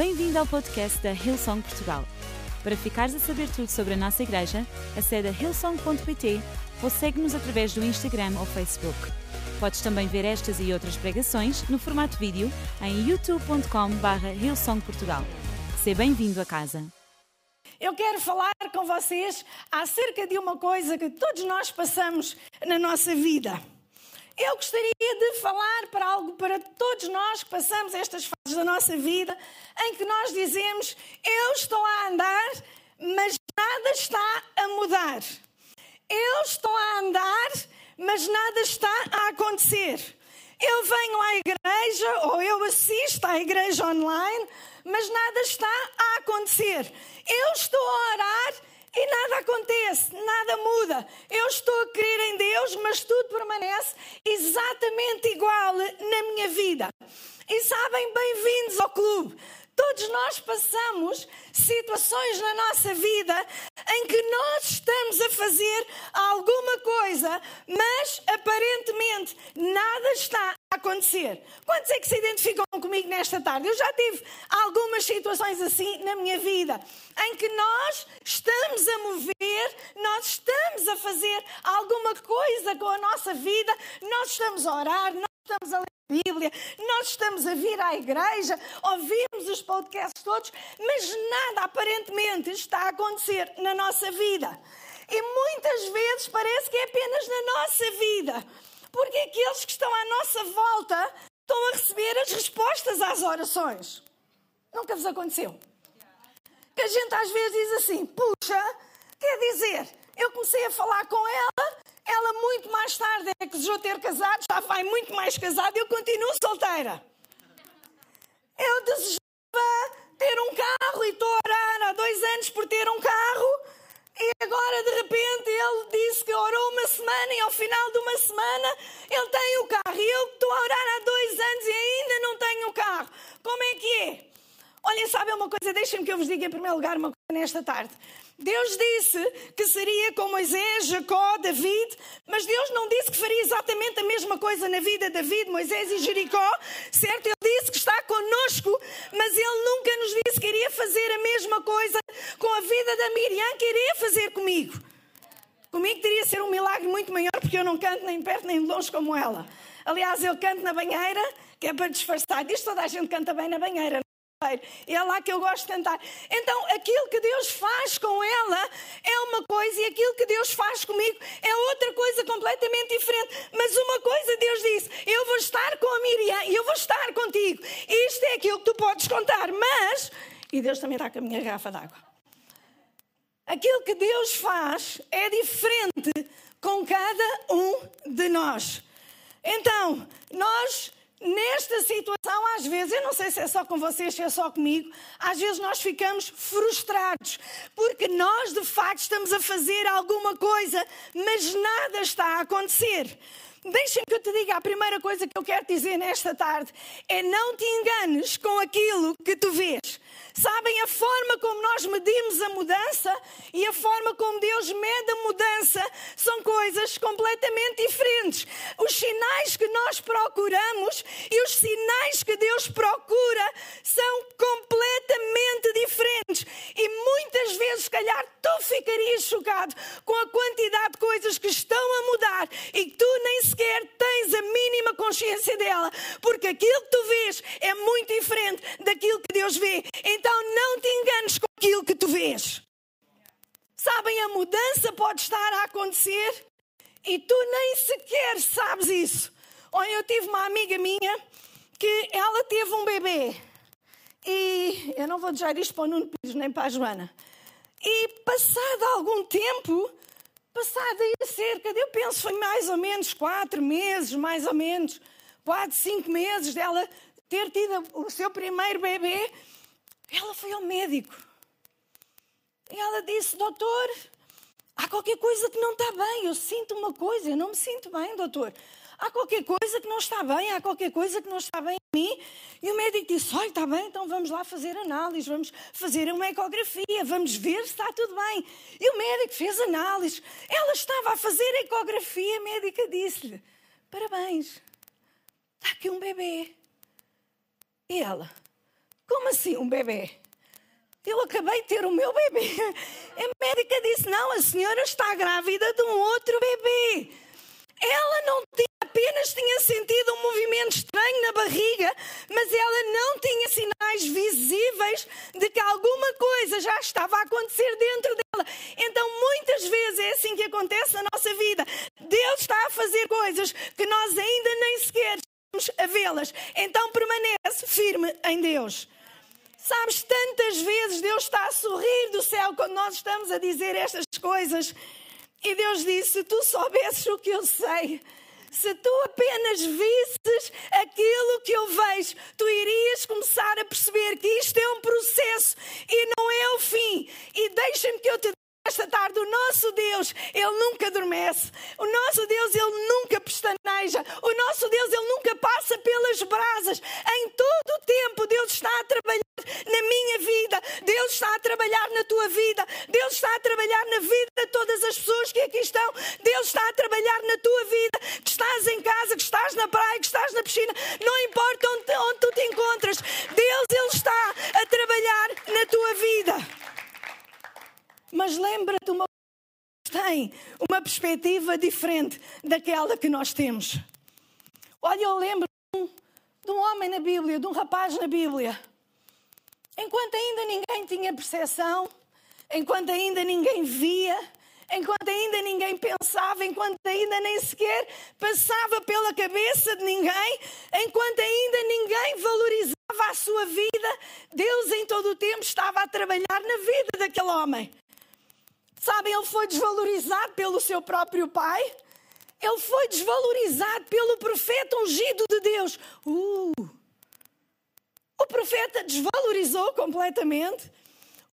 Bem-vindo ao podcast da Hillsong Portugal. Para ficares a saber tudo sobre a nossa igreja, acede a hillsong.pt ou segue-nos através do Instagram ou Facebook. Podes também ver estas e outras pregações no formato vídeo em youtube.com.br hillsongportugal. Seja bem-vindo a casa. Eu quero falar com vocês acerca de uma coisa que todos nós passamos na nossa vida. Eu gostaria de falar para algo para todos nós que passamos estas fases da nossa vida em que nós dizemos: Eu estou a andar, mas nada está a mudar. Eu estou a andar, mas nada está a acontecer. Eu venho à igreja ou eu assisto à igreja online, mas nada está a acontecer. Eu estou a orar e nada acontece, nada muda. Eu estou a crer em Deus, mas tudo permanece exatamente igual na minha vida. E sabem, bem-vindos ao clube. Todos nós passamos situações na nossa vida em que nós estamos a fazer alguma coisa, mas aparentemente nada está acontecer. Quantos é que se identificam comigo nesta tarde? Eu já tive algumas situações assim na minha vida, em que nós estamos a mover, nós estamos a fazer alguma coisa com a nossa vida, nós estamos a orar, nós estamos a ler Bíblia, nós estamos a vir à igreja, ouvimos os podcasts todos, mas nada aparentemente está a acontecer na nossa vida. E muitas vezes parece que é apenas na nossa vida, porque aqueles que estão à nossa volta estão a receber as respostas às orações. Nunca vos aconteceu? Que a gente às vezes diz assim: puxa, quer dizer, eu comecei a falar com ela ela, muito mais tarde, é que desejou ter casado, já vai muito mais casada, eu continuo solteira. Eu desejava ter um carro e estou a orar há dois anos por ter um carro. E agora, de repente, ele disse que orou uma semana e ao final de uma semana ele tem o carro. E eu estou a orar há dois anos e ainda não tenho o carro. Como é que é? Olhem, sabe uma coisa? Deixem-me que eu vos diga em primeiro lugar uma coisa nesta tarde. Deus disse que seria com Moisés, Jacó, David, mas Deus não disse que faria exatamente a mesma coisa na vida de David, Moisés e Jericó, certo? Ele disse que está conosco, mas Ele nunca nos disse que iria fazer a mesma coisa com a vida da Miriam, que iria fazer comigo. Comigo teria ser um milagre muito maior, porque eu não canto nem perto nem de longe como ela. Aliás, eu canto na banheira, que é para disfarçar. Diz toda a gente canta bem na banheira. É lá que eu gosto de cantar. Então, aquilo que Deus faz com ela é uma coisa e aquilo que Deus faz comigo é outra coisa completamente diferente. Mas uma coisa Deus disse: Eu vou estar com a Miriam e eu vou estar contigo. Isto é aquilo que tu podes contar. Mas, e Deus também está com a minha garrafa d'água. Aquilo que Deus faz é diferente com cada um de nós. Então, nós nesta situação, às vezes, eu não sei se é só com vocês, se é só comigo, às vezes nós ficamos frustrados, porque nós de facto estamos a fazer alguma coisa, mas nada está a acontecer. Deixem que eu te diga, a primeira coisa que eu quero dizer nesta tarde é não te enganes com aquilo que tu vês. Sabem, a forma como nós medimos a mudança e a forma como Deus mede a mudança são coisas completamente diferentes. Os sinais que nós procuramos e os sinais que Deus procura são completamente diferentes. E muitas vezes, se calhar, tu ficarias chocado com a quantidade de coisas que estão a mudar e que tu nem sequer tens a mínima consciência dela, porque aquilo que tu vês é muito diferente daquilo que Deus vê. Então não te enganes com aquilo que tu vês. Sabem, a mudança pode estar a acontecer e tu nem sequer sabes isso. Olha, eu tive uma amiga minha que ela teve um bebê. E eu não vou dizer isto para o Nuno Pires nem para a Joana. E passado algum tempo, passado aí cerca eu penso, foi mais ou menos quatro meses, mais ou menos, quatro, cinco meses dela ter tido o seu primeiro bebê, ela foi ao médico. E ela disse: Doutor, há qualquer coisa que não está bem. Eu sinto uma coisa, eu não me sinto bem, doutor. Há qualquer coisa que não está bem, há qualquer coisa que não está bem em mim. E o médico disse: Olha, está bem, então vamos lá fazer análise, vamos fazer uma ecografia, vamos ver se está tudo bem. E o médico fez análise. Ela estava a fazer ecografia, a médica disse-lhe: Parabéns, está aqui um bebê. E ela? Como assim um bebê? Eu acabei de ter o meu bebê. A médica disse: Não, a senhora está grávida de um outro bebê. Ela não tinha, apenas tinha sentido um movimento estranho na barriga, mas ela não tinha sinais visíveis de que alguma coisa já estava a acontecer dentro dela. Então, muitas vezes é assim que acontece na nossa vida. Deus está a fazer coisas que nós ainda nem sequer estamos a vê-las. Então, permanece firme em Deus. Sabes, tantas vezes Deus está a sorrir do céu quando nós estamos a dizer estas coisas. E Deus disse: Se tu soubesses o que eu sei, se tu apenas visses aquilo que eu vejo, tu irias começar a perceber que isto é um processo e não é o fim. E deixa-me que eu te esta tarde, o nosso Deus, Ele nunca adormece. O nosso Deus, Ele nunca pestaneja. O nosso Deus, Ele nunca passa pelas brasas. Em todo o tempo, Deus está a trabalhar na minha vida. Deus está a trabalhar na tua vida. Deus está a trabalhar na vida de todas as pessoas que aqui estão. Deus está a trabalhar na tua vida. Que estás em casa, que estás na praia, que estás na piscina. Não importa onde, onde tu te encontras. Deus, Ele está a trabalhar na tua vida. Mas lembra-te uma tem uma perspectiva diferente daquela que nós temos. Olha, eu lembro de um, homem na Bíblia, de um rapaz na Bíblia. Enquanto ainda ninguém tinha percepção, enquanto ainda ninguém via, enquanto ainda ninguém pensava, enquanto ainda nem sequer passava pela cabeça de ninguém, enquanto ainda ninguém valorizava a sua vida, Deus em todo o tempo estava a trabalhar na vida daquele homem. Sabem, ele foi desvalorizado pelo seu próprio pai. Ele foi desvalorizado pelo profeta ungido de Deus. Uh! O profeta desvalorizou completamente.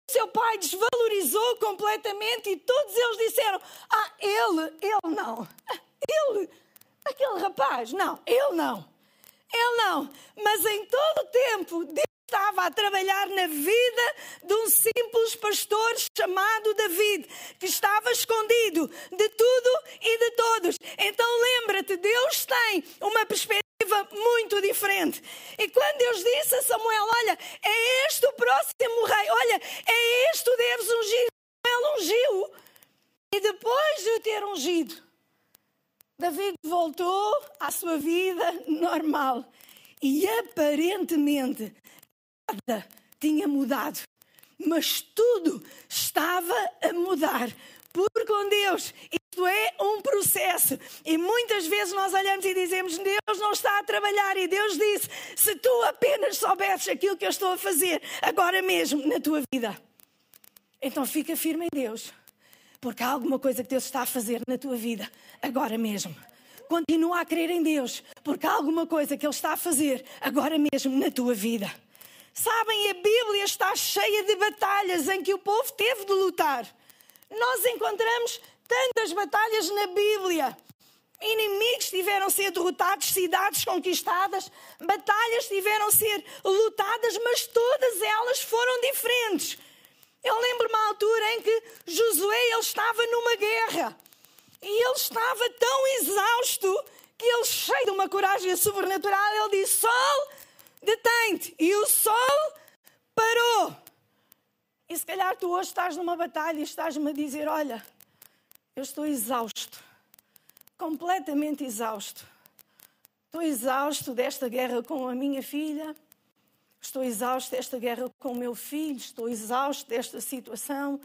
O seu pai desvalorizou completamente e todos eles disseram: Ah, ele, ele não. Ele, aquele rapaz, não, ele não. Ele não. Mas em todo o tempo, Deus estava a trabalhar na vida de um simples pastor chamado David, que estava escondido de tudo e de todos. Então lembra-te, Deus tem uma perspectiva muito diferente. E quando Deus disse a Samuel: Olha, é este o próximo rei, olha, é este o deves ungir. Samuel ungiu. E depois de o ter ungido, David voltou à sua vida normal. E aparentemente nada tinha mudado, mas tudo estava a mudar. Por com Deus, isto é um processo. E muitas vezes nós olhamos e dizemos: Deus não está a trabalhar. E Deus disse: Se tu apenas soubesses aquilo que eu estou a fazer agora mesmo na tua vida, então fica firme em Deus, porque há alguma coisa que Deus está a fazer na tua vida agora mesmo. Continua a crer em Deus, porque há alguma coisa que Ele está a fazer agora mesmo na tua vida. Sabem, a Bíblia está cheia de batalhas em que o povo teve de lutar. Nós encontramos tantas batalhas na Bíblia. Inimigos tiveram ser derrotados, cidades conquistadas, batalhas tiveram ser lutadas, mas todas elas foram diferentes. Eu lembro uma altura em que Josué ele estava numa guerra e ele estava tão exausto que ele, cheio de uma coragem sobrenatural, ele disse: Sol, detém-te. E o sol parou. E se calhar tu hoje estás numa batalha e estás-me a dizer: Olha, eu estou exausto, completamente exausto. Estou exausto desta guerra com a minha filha, estou exausto desta guerra com o meu filho, estou exausto desta situação,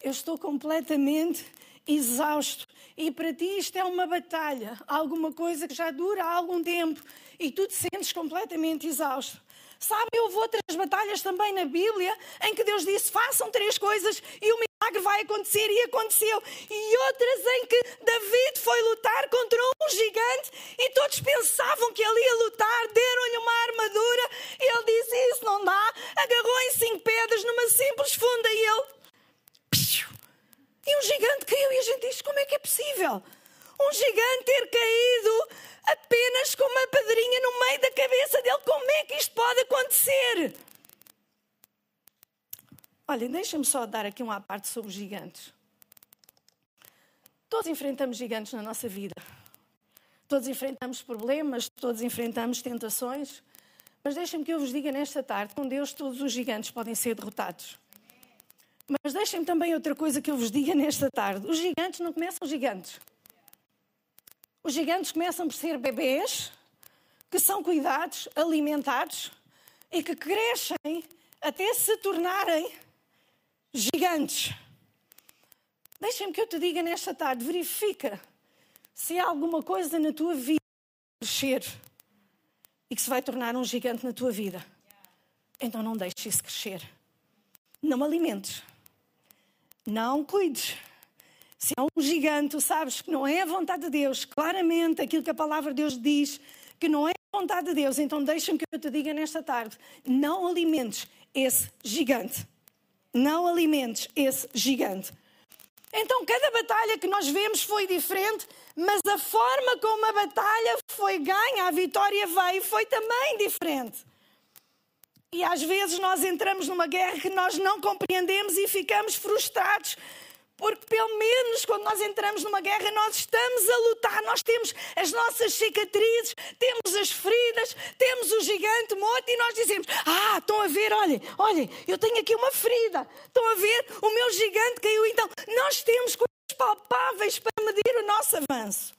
eu estou completamente exausto. E para ti isto é uma batalha, alguma coisa que já dura há algum tempo e tu te sentes completamente exausto. Sabe, houve outras batalhas também na Bíblia em que Deus disse: façam três coisas e o milagre vai acontecer, e aconteceu. E outras em que David foi lutar contra um gigante e todos pensavam que ele ia lutar, deram-lhe uma armadura. E ele disse: Isso não dá. Agarrou em cinco pedras numa simples funda e ele. E um gigante caiu e a gente diz: Como é que é possível? Um gigante ter caído apenas com uma pedrinha no meio da cabeça dele. Como é que isto pode acontecer? Olha, deixa-me só dar aqui uma parte sobre gigantes. Todos enfrentamos gigantes na nossa vida. Todos enfrentamos problemas, todos enfrentamos tentações. Mas deixem-me que eu vos diga nesta tarde: com Deus, todos os gigantes podem ser derrotados. Mas deixem-me também outra coisa que eu vos diga nesta tarde: os gigantes não começam gigantes. Os gigantes começam por ser bebês que são cuidados, alimentados e que crescem até se tornarem gigantes. Deixem-me que eu te diga nesta tarde: verifica se há alguma coisa na tua vida crescer e que se vai tornar um gigante na tua vida. Então não deixes isso crescer. Não alimentes. Não cuides. Se é um gigante, sabes que não é a vontade de Deus, claramente aquilo que a palavra de Deus diz, que não é a vontade de Deus, então deixa-me que eu te diga nesta tarde: não alimentes esse gigante. Não alimentes esse gigante. Então, cada batalha que nós vemos foi diferente, mas a forma como a batalha foi ganha, a vitória veio, foi também diferente. E às vezes nós entramos numa guerra que nós não compreendemos e ficamos frustrados porque, pelo menos, quando nós entramos numa guerra, nós estamos a lutar, nós temos as nossas cicatrizes, temos as feridas, temos o gigante morto e nós dizemos: Ah, estão a ver, olhem, olhem, eu tenho aqui uma ferida, estão a ver, o meu gigante caiu. Então, nós temos coisas palpáveis para medir o nosso avanço.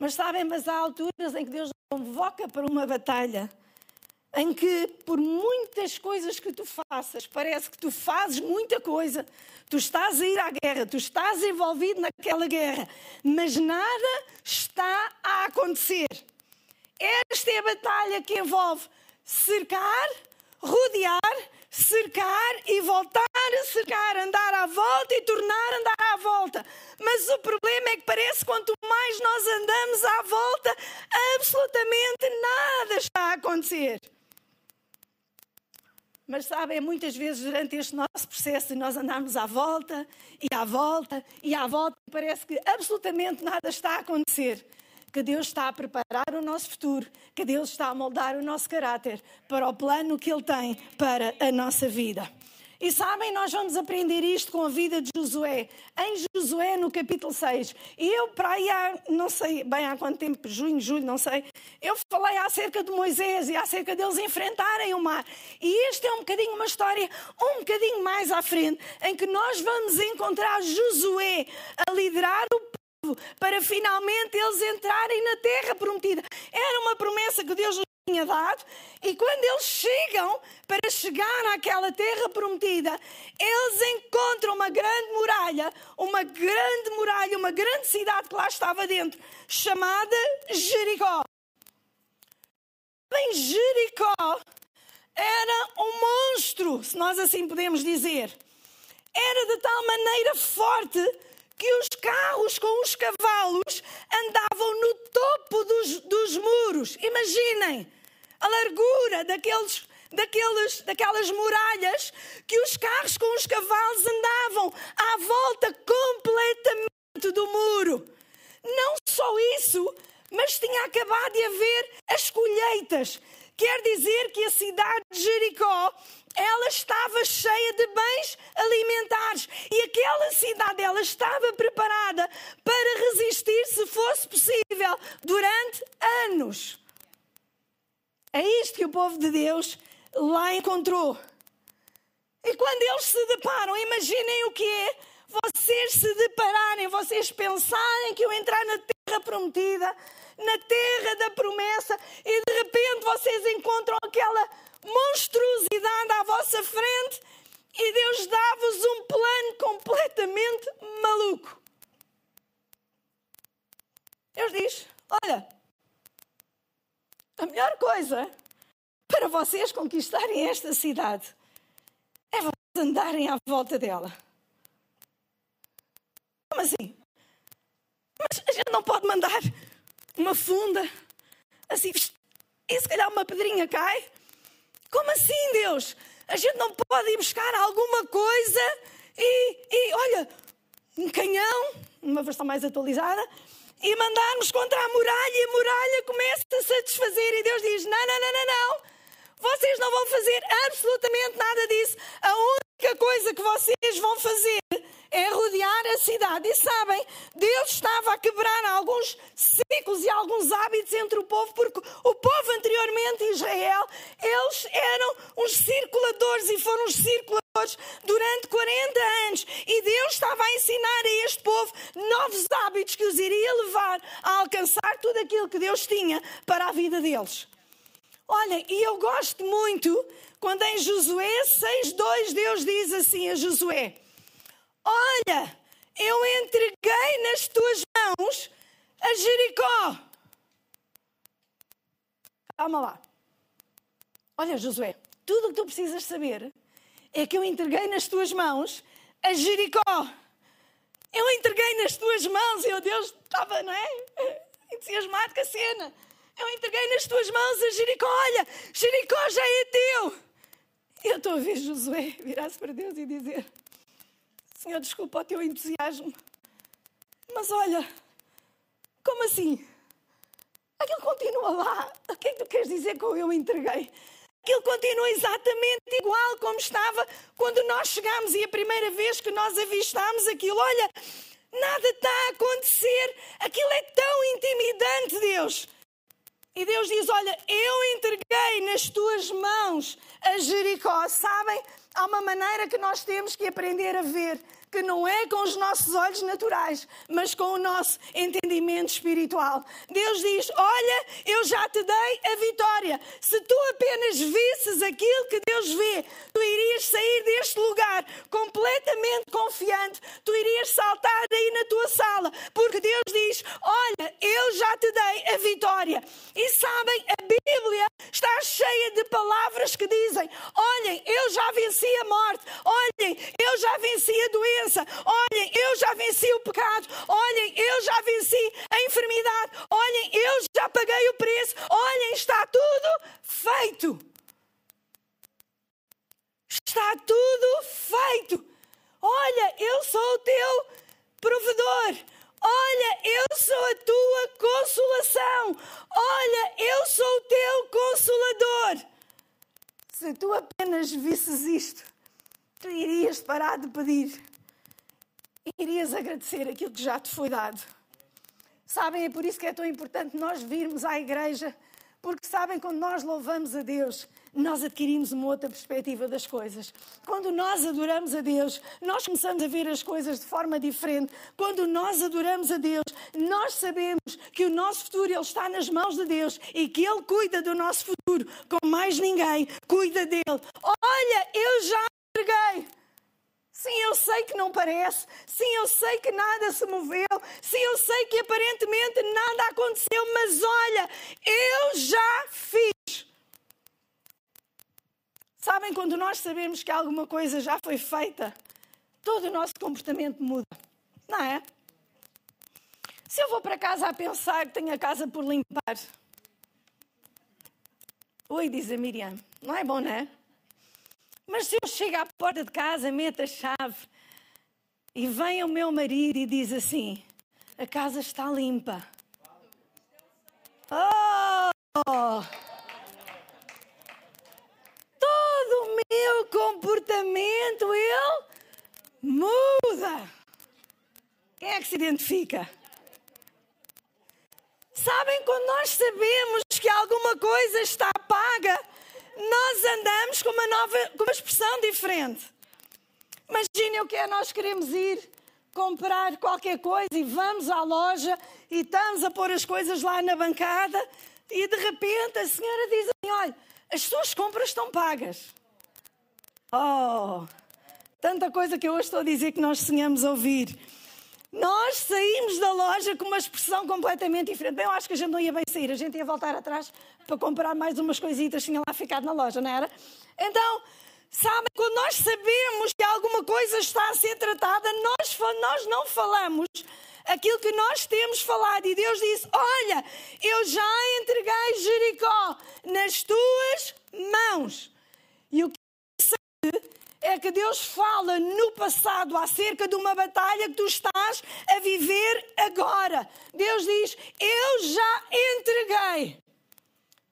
Mas sabem, mas há alturas em que Deus nos convoca para uma batalha em que, por muitas coisas que tu faças, parece que tu fazes muita coisa, tu estás a ir à guerra, tu estás envolvido naquela guerra, mas nada está a acontecer. Esta é a batalha que envolve cercar, rodear, cercar e voltar a cercar, andar à volta e tornar a andar à volta. Mas o problema é que parece que quanto mais nós andamos à volta, absolutamente nada está a acontecer. Mas sabem, muitas vezes durante este nosso processo de nós andarmos à volta e à volta e à volta, parece que absolutamente nada está a acontecer. Que Deus está a preparar o nosso futuro, que Deus está a moldar o nosso caráter para o plano que Ele tem para a nossa vida. E sabem, nós vamos aprender isto com a vida de Josué. Em Josué, no capítulo 6. E eu, para aí há, não sei bem há quanto tempo, junho, julho, não sei, eu falei acerca de Moisés e acerca deles enfrentarem o mar. E este é um bocadinho uma história, um bocadinho mais à frente, em que nós vamos encontrar Josué a liderar o povo para finalmente eles entrarem na terra prometida. Era uma promessa que Deus tinha dado, e quando eles chegam para chegar àquela terra prometida, eles encontram uma grande muralha, uma grande muralha, uma grande cidade que lá estava dentro, chamada Jericó. Bem, Jericó era um monstro, se nós assim podemos dizer. Era de tal maneira forte que os carros com os cavalos andavam no topo dos, dos muros. Imaginem a largura daqueles, daqueles, daquelas muralhas que os carros com os cavalos andavam à volta completamente do muro. Não só isso, mas tinha acabado de haver as colheitas. Quer dizer que a cidade de Jericó ela estava cheia de bens alimentares e aquela cidade ela estava preparada para resistir, se fosse possível, durante anos. É isto que o povo de Deus lá encontrou. E quando eles se deparam, imaginem o que é vocês se depararem, vocês pensarem que eu entrar na terra prometida, na terra da promessa, e de repente vocês encontram aquela monstruosidade à vossa frente e Deus dá-vos um plano completamente maluco. Deus diz: Olha, a melhor coisa para vocês conquistarem esta cidade é vocês andarem à volta dela. Como assim? Mas a gente não pode mandar uma funda assim e se calhar uma pedrinha cai? Como assim, Deus? A gente não pode ir buscar alguma coisa e, e olha, um canhão, uma versão mais atualizada, e mandarmos contra a muralha e a muralha começa a satisfazer. E Deus diz: não, não, não, não, não. Vocês não vão fazer absolutamente nada disso. A única coisa que vocês vão fazer é rodear a cidade. E sabem, Deus estava a quebrar alguns ciclos e alguns hábitos entre o povo, porque o povo anteriormente, Israel, eles eram uns circuladores e foram os circuladores durante 40 anos. E Deus estava a ensinar a este povo novos hábitos que os iria levar a alcançar tudo aquilo que Deus tinha para a vida deles. Olha, e eu gosto muito quando em Josué 6,2 Deus diz assim a Josué: Olha, eu entreguei nas tuas mãos a Jericó. Calma lá. Olha, Josué, tudo o que tu precisas saber é que eu entreguei nas tuas mãos a Jericó. Eu entreguei nas tuas mãos, e eu Deus estava, não é? Entusiasmado com a cena. Eu entreguei nas tuas mãos a Jericó. Olha, Jericó já é teu. Eu estou a ver Josué virar-se para Deus e dizer: Senhor, desculpa o teu entusiasmo. Mas olha, como assim? Aquilo continua lá. O que é que tu queres dizer com eu entreguei? Aquilo continua exatamente igual como estava quando nós chegámos e a primeira vez que nós avistámos aquilo. Olha, nada está a acontecer. Aquilo é tão intimidante, Deus. E Deus diz: Olha, eu entreguei nas tuas mãos a Jericó. Sabem? Há uma maneira que nós temos que aprender a ver que não é com os nossos olhos naturais, mas com o nosso entendimento espiritual. Deus diz: Olha, eu já te dei a vitória. Se tu apenas visses aquilo que Deus vê, tu irias sair deste lugar completamente confiante, tu irias saltar aí na tua sala, porque Deus diz: Olha, eu já te dei a vitória. E sabem, a Bíblia está cheia de palavras que dizem: Olhem, eu já venci a morte, olhem, eu já venci a doença Olhem, eu já venci o pecado. Olhem, eu já venci a enfermidade. Olhem, eu já paguei o preço. Olhem, está tudo feito. Está tudo feito. Olha, eu sou o teu provedor. Olha, eu sou a tua consolação. Olha, eu sou o teu consolador. Se tu apenas visses isto, tu irias parar de pedir agradecer aquilo que já te foi dado. Sabem, é por isso que é tão importante nós virmos à igreja, porque sabem, quando nós louvamos a Deus, nós adquirimos uma outra perspectiva das coisas. Quando nós adoramos a Deus, nós começamos a ver as coisas de forma diferente. Quando nós adoramos a Deus, nós sabemos que o nosso futuro ele está nas mãos de Deus e que Ele cuida do nosso futuro, como mais ninguém cuida dele. Olha, eu já entreguei. Sim, eu sei que não parece. Sim, eu sei que nada se moveu. Sim, eu sei que aparentemente nada aconteceu. Mas olha, eu já fiz. Sabem, quando nós sabemos que alguma coisa já foi feita, todo o nosso comportamento muda. Não é? Se eu vou para casa a pensar que tenho a casa por limpar. Oi, diz a Miriam. Não é bom, não é? Mas se eu chego à porta de casa, meto a chave e vem o meu marido e diz assim: a casa está limpa. Oh! Todo o meu comportamento ele muda. Quem é que se identifica? Sabem, quando nós sabemos que alguma coisa está paga, nós andamos com uma nova, com uma expressão diferente. Imaginem o que é nós queremos ir comprar qualquer coisa e vamos à loja e estamos a pôr as coisas lá na bancada e de repente a senhora diz assim: olha, as suas compras estão pagas. Oh, tanta coisa que eu hoje estou a dizer que nós sonhamos ouvir. Nós saímos da loja com uma expressão completamente diferente. Bem, eu acho que a gente não ia bem sair, a gente ia voltar atrás para comprar mais umas coisitas tinha lá ficado na loja, não era? Então, sabem, quando nós sabemos que alguma coisa está a ser tratada, nós, nós não falamos aquilo que nós temos falado. E Deus disse: Olha, eu já entreguei Jericó nas tuas mãos. E o que é que Deus fala no passado acerca de uma batalha que tu estás a viver agora. Deus diz: Eu já entreguei.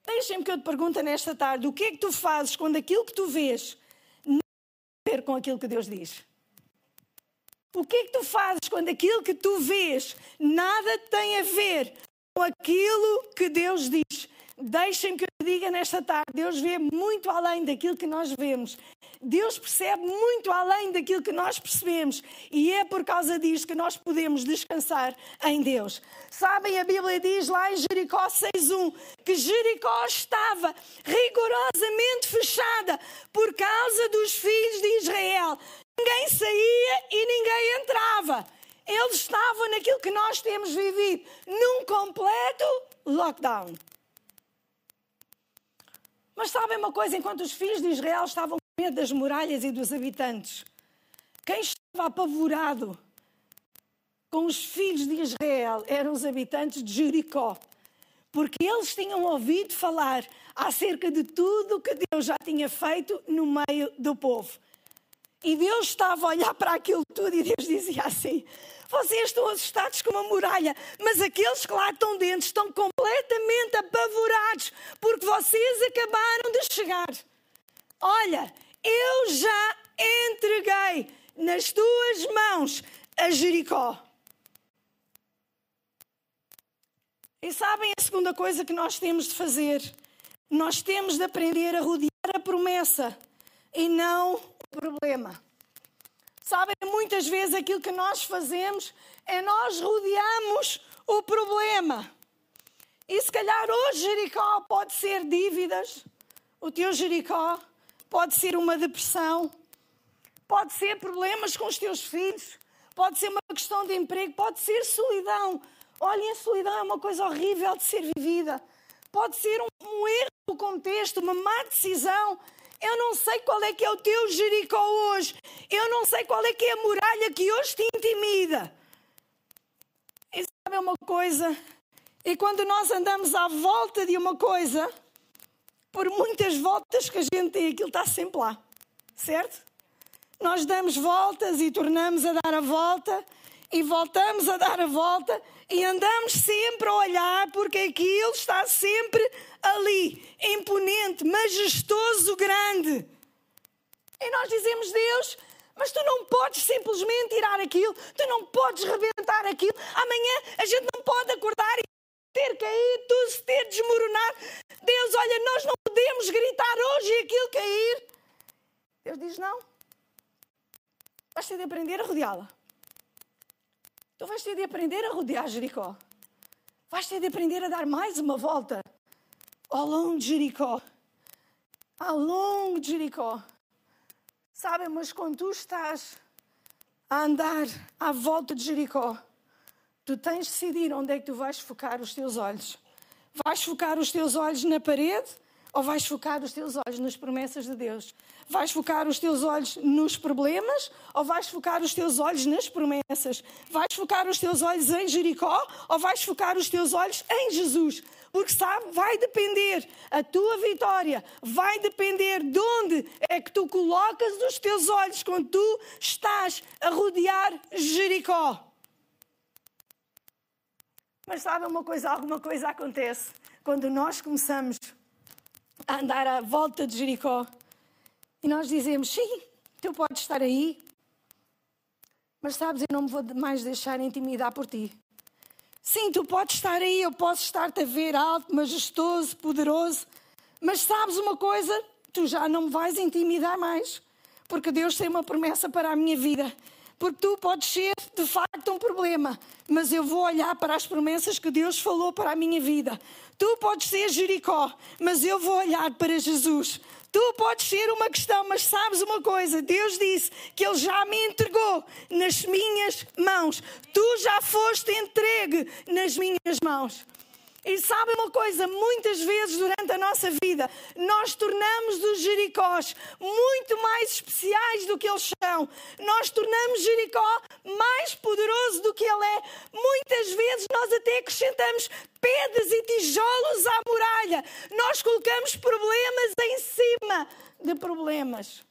Deixem-me que eu te pergunte nesta tarde: o que é que tu fazes quando aquilo que tu vês não tem a ver com aquilo que Deus diz? O que é que tu fazes quando aquilo que tu vês nada tem a ver com aquilo que Deus diz? Deixem-me que eu diga nesta tarde: Deus vê muito além daquilo que nós vemos. Deus percebe muito além daquilo que nós percebemos. E é por causa disso que nós podemos descansar em Deus. Sabem, a Bíblia diz lá em Jericó 6.1 que Jericó estava rigorosamente fechada por causa dos filhos de Israel. Ninguém saía e ninguém entrava. Eles estavam naquilo que nós temos vivido, num completo lockdown. Mas sabem uma coisa? Enquanto os filhos de Israel estavam medo das muralhas e dos habitantes, quem estava apavorado com os filhos de Israel eram os habitantes de Jericó. Porque eles tinham ouvido falar acerca de tudo o que Deus já tinha feito no meio do povo. E Deus estava a olhar para aquilo tudo e Deus dizia assim: Vocês estão assustados com uma muralha, mas aqueles que lá estão dentro estão completamente apavorados porque vocês acabaram de chegar. Olha, eu já entreguei nas tuas mãos a Jericó. E sabem a segunda coisa que nós temos de fazer? Nós temos de aprender a rodear a promessa e não problema. Sabem, muitas vezes aquilo que nós fazemos é nós rodeamos o problema. E se calhar hoje Jericó pode ser dívidas, o teu Jericó pode ser uma depressão, pode ser problemas com os teus filhos, pode ser uma questão de emprego, pode ser solidão. Olhem, a solidão é uma coisa horrível de ser vivida. Pode ser um, um erro do contexto, uma má decisão. Eu não sei qual é que é o teu Jericó hoje. Eu não sei qual é que é a muralha que hoje te intimida. E sabe uma coisa? E quando nós andamos à volta de uma coisa, por muitas voltas que a gente tem, aquilo está sempre lá. Certo? Nós damos voltas e tornamos a dar a volta e voltamos a dar a volta e andamos sempre a olhar porque aquilo está sempre ali, imponente, majestoso, grande. E nós dizemos, Deus, mas tu não podes simplesmente tirar aquilo, tu não podes rebentar aquilo. Amanhã a gente não pode acordar e ter caído, ter desmoronado. Deus, olha, nós não podemos gritar hoje e aquilo cair. Deus diz: não. Vais ter de aprender a rodeá-la. Tu vais ter de aprender a rodear Jericó. Vais ter de aprender a dar mais uma volta ao longo de Jericó. Ao longo de Jericó. Sabem, mas quando tu estás a andar à volta de Jericó, tu tens de decidir onde é que tu vais focar os teus olhos. Vais focar os teus olhos na parede ou vais focar os teus olhos nas promessas de Deus? Vais focar os teus olhos nos problemas ou vais focar os teus olhos nas promessas? Vais focar os teus olhos em Jericó ou vais focar os teus olhos em Jesus? Porque sabe, vai depender a tua vitória, vai depender de onde é que tu colocas os teus olhos quando tu estás a rodear Jericó. Mas sabe uma coisa, alguma coisa acontece quando nós começamos a andar à volta de Jericó e nós dizemos: sim, tu podes estar aí, mas sabes, eu não me vou mais deixar intimidar por ti. Sim, tu podes estar aí, eu posso estar-te a ver alto, majestoso, poderoso, mas sabes uma coisa? Tu já não me vais intimidar mais, porque Deus tem uma promessa para a minha vida. Porque tu podes ser de facto um problema, mas eu vou olhar para as promessas que Deus falou para a minha vida. Tu podes ser Jericó, mas eu vou olhar para Jesus. Tu podes ser uma questão, mas sabes uma coisa? Deus disse que Ele já me entregou nas minhas mãos. Tu já foste entregue nas minhas mãos. E sabem uma coisa? Muitas vezes durante a nossa vida nós tornamos os Jericós muito mais especiais do que eles são. Nós tornamos Jericó mais poderoso do que ele é. Muitas vezes nós até acrescentamos pedras e tijolos à muralha. Nós colocamos problemas em cima de problemas.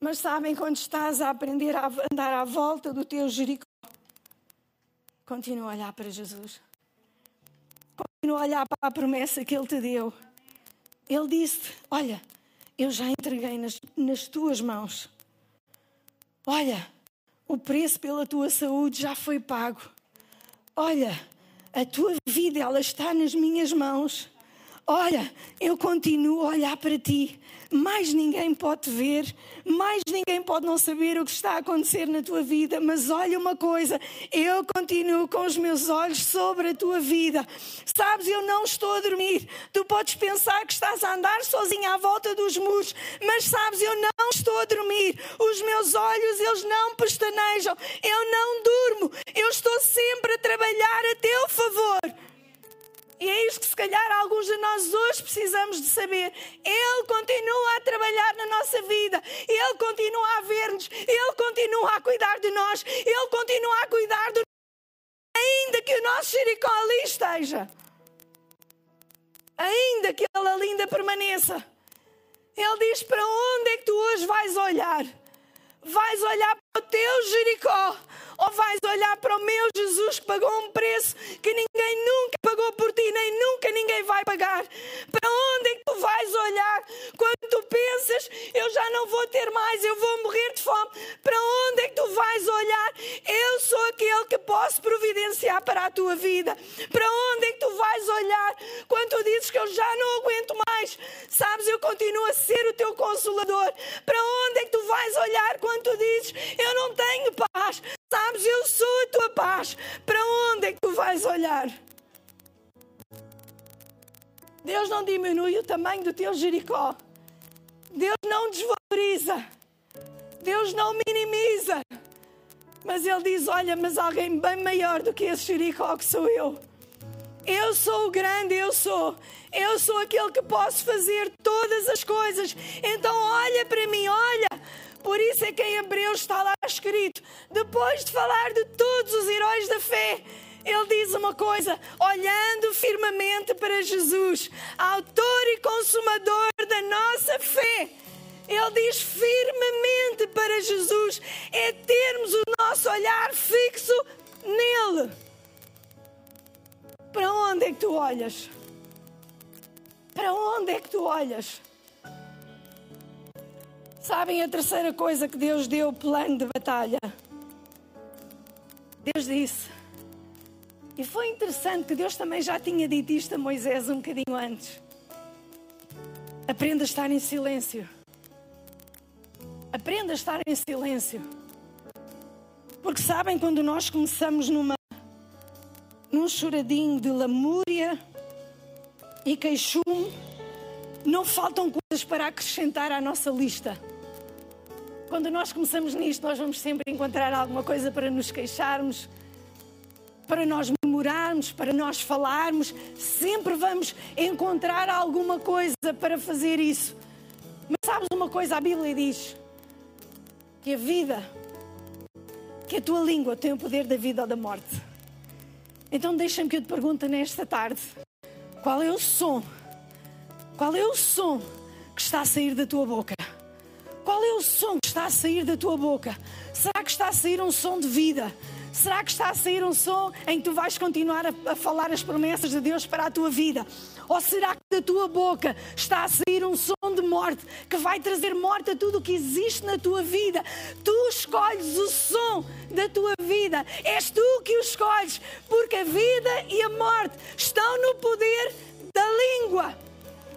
Mas sabem, quando estás a aprender a andar à volta do teu Jericó, continua a olhar para Jesus. Continua a olhar para a promessa que Ele te deu. Ele disse: Olha, eu já entreguei nas, nas tuas mãos. Olha, o preço pela tua saúde já foi pago. Olha, a tua vida ela está nas minhas mãos. Olha, eu continuo a olhar para ti mais ninguém pode ver, mais ninguém pode não saber o que está a acontecer na tua vida, mas olha uma coisa, eu continuo com os meus olhos sobre a tua vida. Sabes, eu não estou a dormir. Tu podes pensar que estás a andar sozinha à volta dos muros, mas sabes, eu não estou a dormir. Os meus olhos, eles não pestanejam. Eu não durmo. Eu estou sempre a trabalhar a teu favor. E é isto que se calhar alguns de nós hoje precisamos de saber. Ele continua a trabalhar na nossa vida. Ele continua a ver-nos. Ele continua a cuidar de nós. Ele continua a cuidar de Ainda que o nosso Jericó ali esteja. Ainda que ele ali ainda permaneça. Ele diz: Para onde é que tu hoje vais olhar? Vais olhar para o teu Jericó ou vais olhar para o meu Jesus que pagou um preço que ninguém nunca pagou por ti, nem nunca ninguém vai pagar? Para onde é que tu vais olhar quando tu pensas, eu já não vou ter mais, eu vou vais olhar? Eu sou aquele que posso providenciar para a tua vida. Para onde é que tu vais olhar quando tu dizes que eu já não aguento mais? Sabes, eu continuo a ser o teu consolador. Para onde é que tu vais olhar quando tu dizes eu não tenho paz? Sabes, eu sou a tua paz. Para onde é que tu vais olhar? Deus não diminui o tamanho do teu Jericó. Deus não desvaloriza. Deus não minimiza. Mas Ele diz: Olha, mas alguém bem maior do que esse Jericó que sou eu. Eu sou o grande, eu sou. Eu sou aquele que posso fazer todas as coisas. Então olha para mim, olha. Por isso é que em Hebreus está lá escrito: depois de falar de todos os heróis da fé, ele diz uma coisa, olhando firmemente para Jesus, autor e consumador da nossa fé. Ele diz firmemente para Jesus, é o nosso olhar fixo nele. Para onde é que tu olhas? Para onde é que tu olhas? Sabem a terceira coisa que Deus deu plano de batalha? Deus disse. E foi interessante que Deus também já tinha dito isto a Moisés um bocadinho antes. Aprenda a estar em silêncio. Aprenda a estar em silêncio. Porque sabem quando nós começamos numa num choradinho de lamúria e queixume, não faltam coisas para acrescentar à nossa lista. Quando nós começamos nisto, nós vamos sempre encontrar alguma coisa para nos queixarmos, para nós memorarmos, para nós falarmos. Sempre vamos encontrar alguma coisa para fazer isso. Mas sabes uma coisa? A Bíblia diz que a vida, que a tua língua tem o poder da vida ou da morte. Então deixa-me que eu te pergunte nesta tarde: qual é o som? Qual é o som que está a sair da tua boca? Qual é o som que está a sair da tua boca? Será que está a sair um som de vida? Será que está a sair um som em que tu vais continuar a, a, falar as promessas de Deus para a tua vida? Ou será que da tua boca está a sair um som de morte que vai trazer morte a tudo o que existe na tua vida? Tu escolhes o som da tua vida. És tu que o escolhes, porque a vida e a morte estão no poder da língua.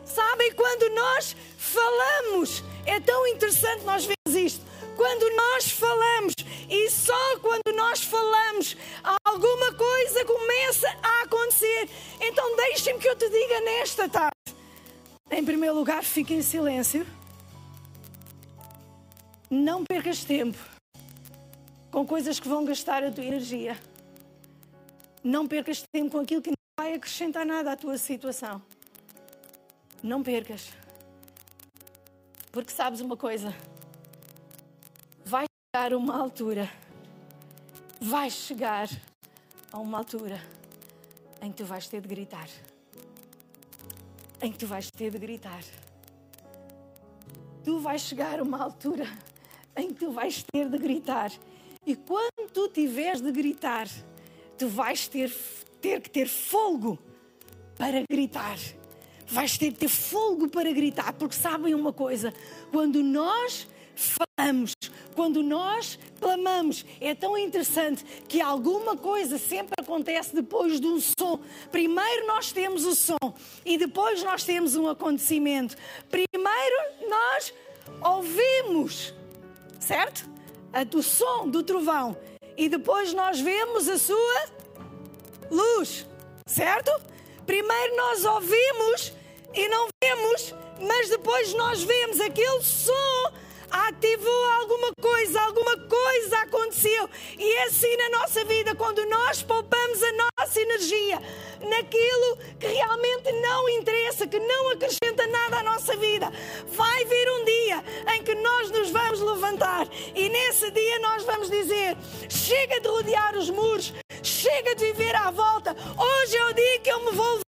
Sabem quando nós falamos? É tão interessante nós vermos isto. Quando nós falamos, e só quando nós falamos, alguma coisa começa a acontecer. Então deixem-me que eu te diga nesta tarde. Em primeiro lugar, fique em silêncio. Não percas tempo com coisas que vão gastar a tua energia. Não percas tempo com aquilo que não vai acrescentar nada à tua situação. Não percas. Porque sabes uma coisa? Chegar uma altura, vai chegar a uma altura em que tu vais ter de gritar. Em que tu vais ter de gritar. Tu vais chegar a uma altura em que tu vais ter de gritar. E quando tu tiveres de gritar, tu vais ter, ter que ter fogo para gritar vais ter que ter fogo para gritar, porque sabem uma coisa: quando nós falamos, quando nós clamamos, é tão interessante que alguma coisa sempre acontece depois de um som. Primeiro nós temos o som e depois nós temos um acontecimento. Primeiro nós ouvimos, certo? O som do trovão e depois nós vemos a sua luz, certo? Primeiro nós ouvimos e não vemos, mas depois nós vemos aquele som ativou alguma coisa, alguma coisa aconteceu. E é assim na nossa vida, quando nós poupamos a nossa energia naquilo que realmente não interessa, que não acrescenta nada à nossa vida, vai vir um dia em que nós nos vamos levantar e nesse dia nós vamos dizer: chega de rodear os muros, chega de viver à volta. Hoje é o dia que eu me vou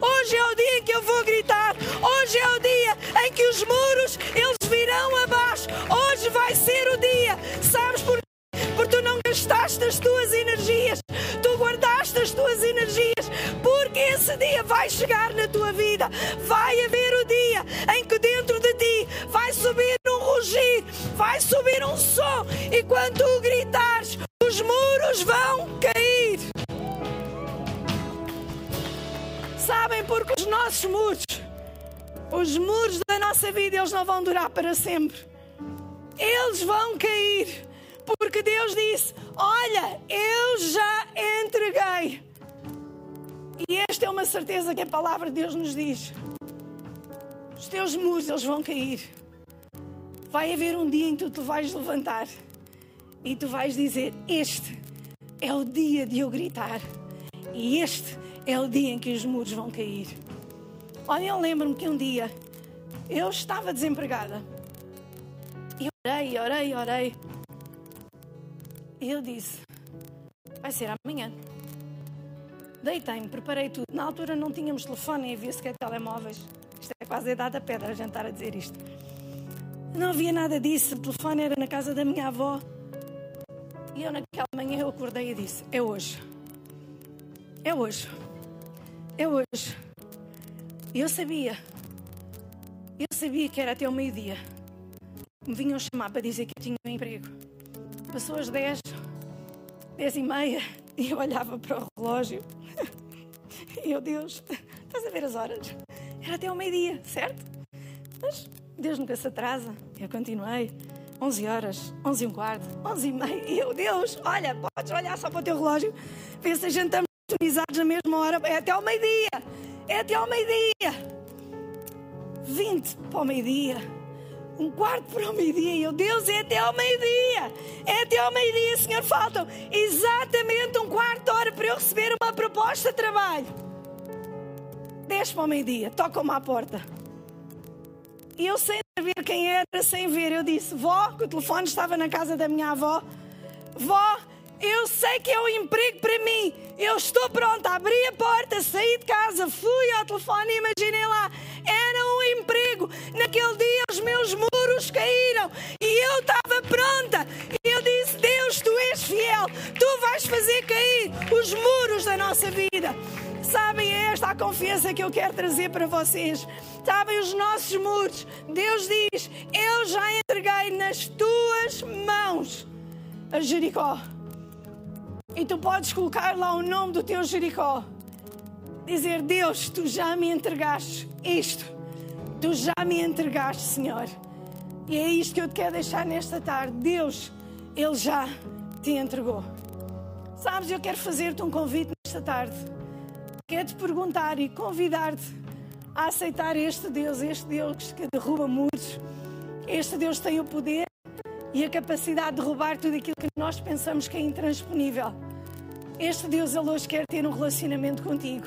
Hoje é o dia em que eu vou gritar. Hoje é o dia em que os muros eles virão abaixo. Hoje vai ser o dia. Sabes por porque tu não gastaste as tuas energias, tu guardaste as tuas energias, porque esse dia vai chegar na tua vida. Vai haver o dia em que dentro de ti vai subir um rugir, vai subir um som, e quando tu gritares, os muros vão cair. Sabem, porque os nossos muros, os muros da nossa vida, eles não vão durar para sempre. Eles vão cair. Porque Deus disse: Olha, eu já entreguei. E esta é uma certeza que a palavra de Deus nos diz. Os teus muros, eles vão cair. Vai haver um dia em que tu te vais levantar e tu vais dizer: Este é o dia de eu gritar. E este é o dia em que os muros vão cair. Olha, eu lembro-me que um dia eu estava desempregada. E orei, orei, orei. E eu disse: Vai ser amanhã. Deitei-me, preparei tudo. Na altura não tínhamos telefone, nem havia sequer telemóveis. Isto é quase a idade da pedra a gente estar a dizer isto. Não havia nada disso. O telefone era na casa da minha avó. E eu, naquela manhã, eu acordei e disse: É hoje. É hoje. É hoje. E eu sabia. Eu sabia que era até o meio-dia. Me vinham chamar para dizer que eu tinha um emprego. Passou às 10, 10 e meia, e eu olhava para o relógio. E eu, Deus, estás a ver as horas? Era até o meio-dia, certo? Mas Deus nunca se atrasa. Eu continuei. 11 horas, 11 e um quarto, 11 e meia. E eu, Deus, olha, podes olhar só para o teu relógio, ver se estamos sintonizados na mesma hora. É até ao meio-dia. É até ao meio-dia. 20 para o meio-dia. Um quarto para o meio-dia. E eu, Deus, é até ao meio-dia. É até ao meio-dia, Senhor. Faltam exatamente um quarto de hora para eu receber uma proposta de trabalho. 10 para o meio-dia. Tocam-me à porta. E eu sem saber quem era, sem ver, eu disse: Vó, que o telefone estava na casa da minha avó. Vó, eu sei que é um emprego para mim. Eu estou pronta. Abri a porta, saí de casa, fui ao telefone e imaginei lá. Era um emprego. Naquele dia os meus muros caíram e eu estava pronta. E eu disse: Deus, tu és fiel. Tu vais fazer cair os muros da nossa vida. Sabem, é esta a confiança que eu quero trazer para vocês. Sabem, os nossos muros. Deus diz: Eu já entreguei nas tuas mãos a Jericó. E tu podes colocar lá o nome do teu Jericó. Dizer: Deus, tu já me entregaste isto. Tu já me entregaste, Senhor. E é isto que eu te quero deixar nesta tarde. Deus, Ele já te entregou. Sabes, eu quero fazer-te um convite nesta tarde. Quero te perguntar e convidar-te a aceitar este Deus, este Deus que derruba muros. Este Deus tem o poder e a capacidade de roubar tudo aquilo que nós pensamos que é intransponível. Este Deus, Ele hoje quer ter um relacionamento contigo.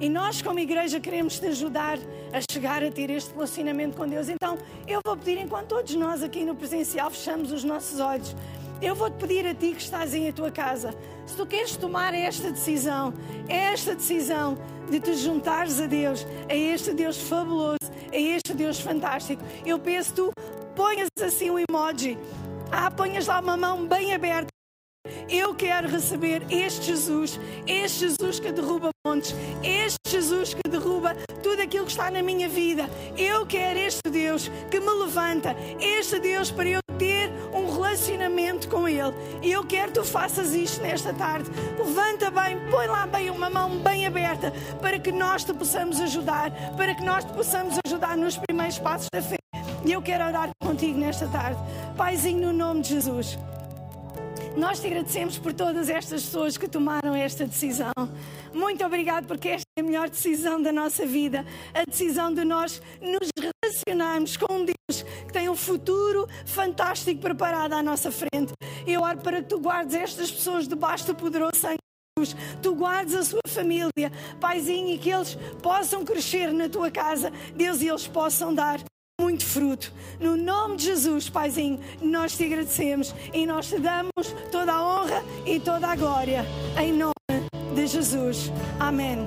E nós, como igreja, queremos te ajudar a chegar a ter este relacionamento com Deus. Então, eu vou pedir, enquanto todos nós aqui no presencial fechamos os nossos olhos, eu vou-te pedir a ti que estás em a tua casa, se tu queres tomar esta decisão, esta decisão de te juntares a Deus, a este Deus fabuloso, a este Deus fantástico, eu peço tu ponhas assim um emoji, ah, ponhas lá uma mão bem aberta. Eu quero receber este Jesus, este Jesus que derruba montes, este Jesus que derruba tudo aquilo que está na minha vida. Eu quero este Deus que me levanta, este Deus para eu ter um relacionamento com Ele. E eu quero que tu faças isto nesta tarde. Levanta bem, põe lá bem uma mão bem aberta para que nós te possamos ajudar, para que nós te possamos ajudar nos primeiros passos da fé. E eu quero orar contigo nesta tarde. Paizinho, no nome de Jesus. Nós te agradecemos por todas estas pessoas que tomaram esta decisão. Muito obrigado, porque esta é a melhor decisão da nossa vida a decisão de nós nos relacionarmos com um Deus que tem um futuro fantástico preparado à nossa frente. Eu oro para que tu guardes estas pessoas debaixo do poderoso sangue. Tu guardes a sua família, Paizinho, e que eles possam crescer na tua casa, Deus, e eles possam dar muito fruto. No nome de Jesus, Paizinho, nós te agradecemos e nós te damos toda a honra e toda a glória. Em nome de Jesus. Amém